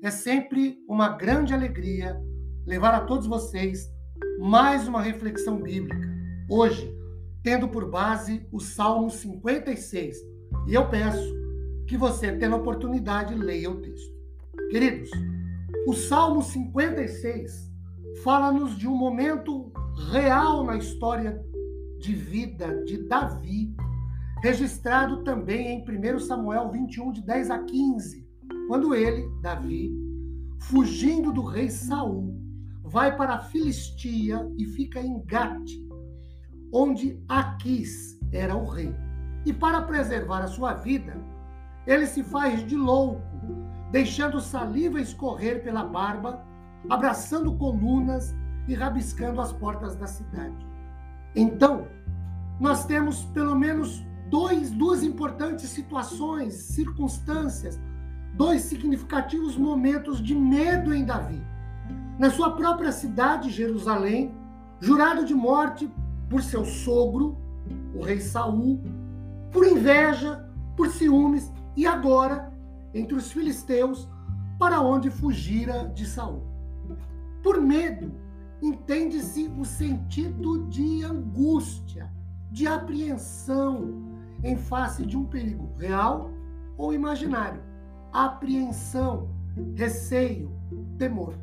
É sempre uma grande alegria levar a todos vocês mais uma reflexão bíblica. Hoje, tendo por base o Salmo 56. E eu peço que você, tendo a oportunidade, leia o texto. Queridos, o Salmo 56 fala-nos de um momento real na história de vida de Davi, registrado também em 1 Samuel 21, de 10 a 15 quando ele, Davi, fugindo do rei Saul, vai para a Filistia e fica em Gate, onde Aquis era o rei. E para preservar a sua vida, ele se faz de louco, deixando saliva escorrer pela barba, abraçando colunas e rabiscando as portas da cidade. Então, nós temos pelo menos dois, duas importantes situações, circunstâncias dois significativos momentos de medo em Davi. Na sua própria cidade, Jerusalém, jurado de morte por seu sogro, o rei Saul, por inveja, por ciúmes e agora entre os filisteus, para onde fugira de Saul. Por medo, entende-se o sentido de angústia, de apreensão em face de um perigo real ou imaginário apreensão, receio, temor.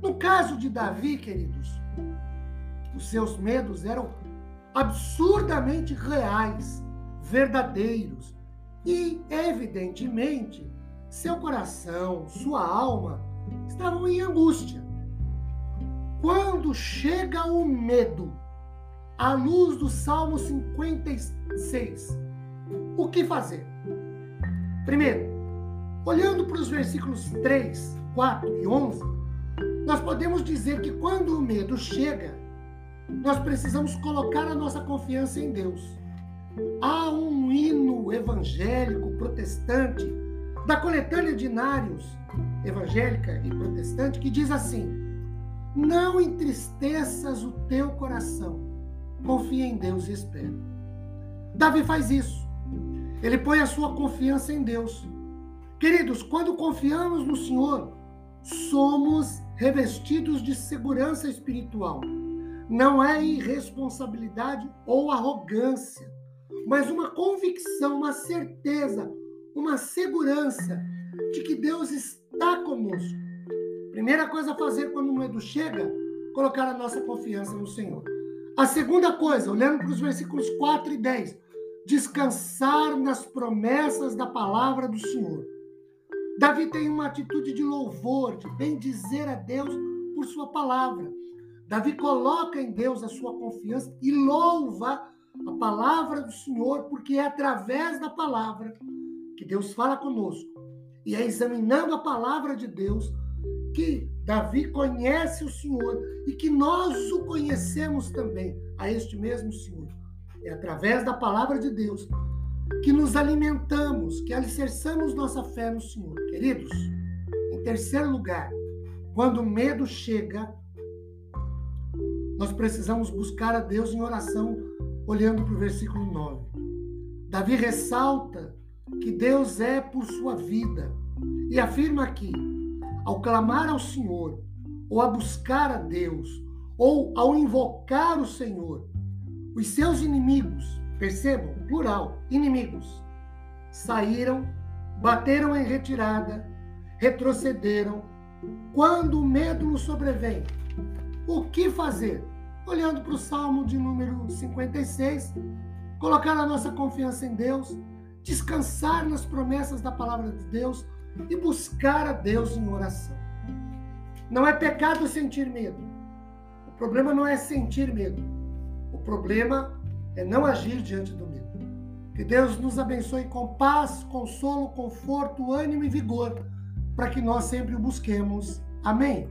No caso de Davi, queridos, os seus medos eram absurdamente reais, verdadeiros e, evidentemente, seu coração, sua alma estavam em angústia. Quando chega o medo, à luz do Salmo 56, o que fazer? Primeiro, Olhando para os versículos 3, 4 e 11, nós podemos dizer que quando o medo chega, nós precisamos colocar a nossa confiança em Deus. Há um hino evangélico protestante da coletânea de Inários evangélica e protestante que diz assim: Não entristeças o teu coração, confia em Deus e espera. Davi faz isso. Ele põe a sua confiança em Deus. Queridos, quando confiamos no Senhor, somos revestidos de segurança espiritual. Não é irresponsabilidade ou arrogância, mas uma convicção, uma certeza, uma segurança de que Deus está conosco. Primeira coisa a fazer quando o medo chega, colocar a nossa confiança no Senhor. A segunda coisa, olhando para os versículos 4 e 10, descansar nas promessas da palavra do Senhor. Davi tem uma atitude de louvor, de bendizer a Deus por sua palavra. Davi coloca em Deus a sua confiança e louva a palavra do Senhor, porque é através da palavra que Deus fala conosco. E é examinando a palavra de Deus que Davi conhece o Senhor e que nós o conhecemos também, a este mesmo Senhor. É através da palavra de Deus que nos alimentamos, que alicerçamos nossa fé no Senhor. Queridos, em terceiro lugar, quando o medo chega, nós precisamos buscar a Deus em oração, olhando para o versículo 9. Davi ressalta que Deus é por sua vida e afirma que, ao clamar ao Senhor, ou a buscar a Deus, ou ao invocar o Senhor, os seus inimigos percebam, plural, inimigos, saíram, bateram em retirada, retrocederam. Quando o medo nos sobrevém, o que fazer? Olhando para o Salmo de número 56, colocar a nossa confiança em Deus, descansar nas promessas da palavra de Deus e buscar a Deus em oração. Não é pecado sentir medo. O problema não é sentir medo. O problema é não agir diante do medo. Que Deus nos abençoe com paz, consolo, conforto, ânimo e vigor, para que nós sempre o busquemos. Amém.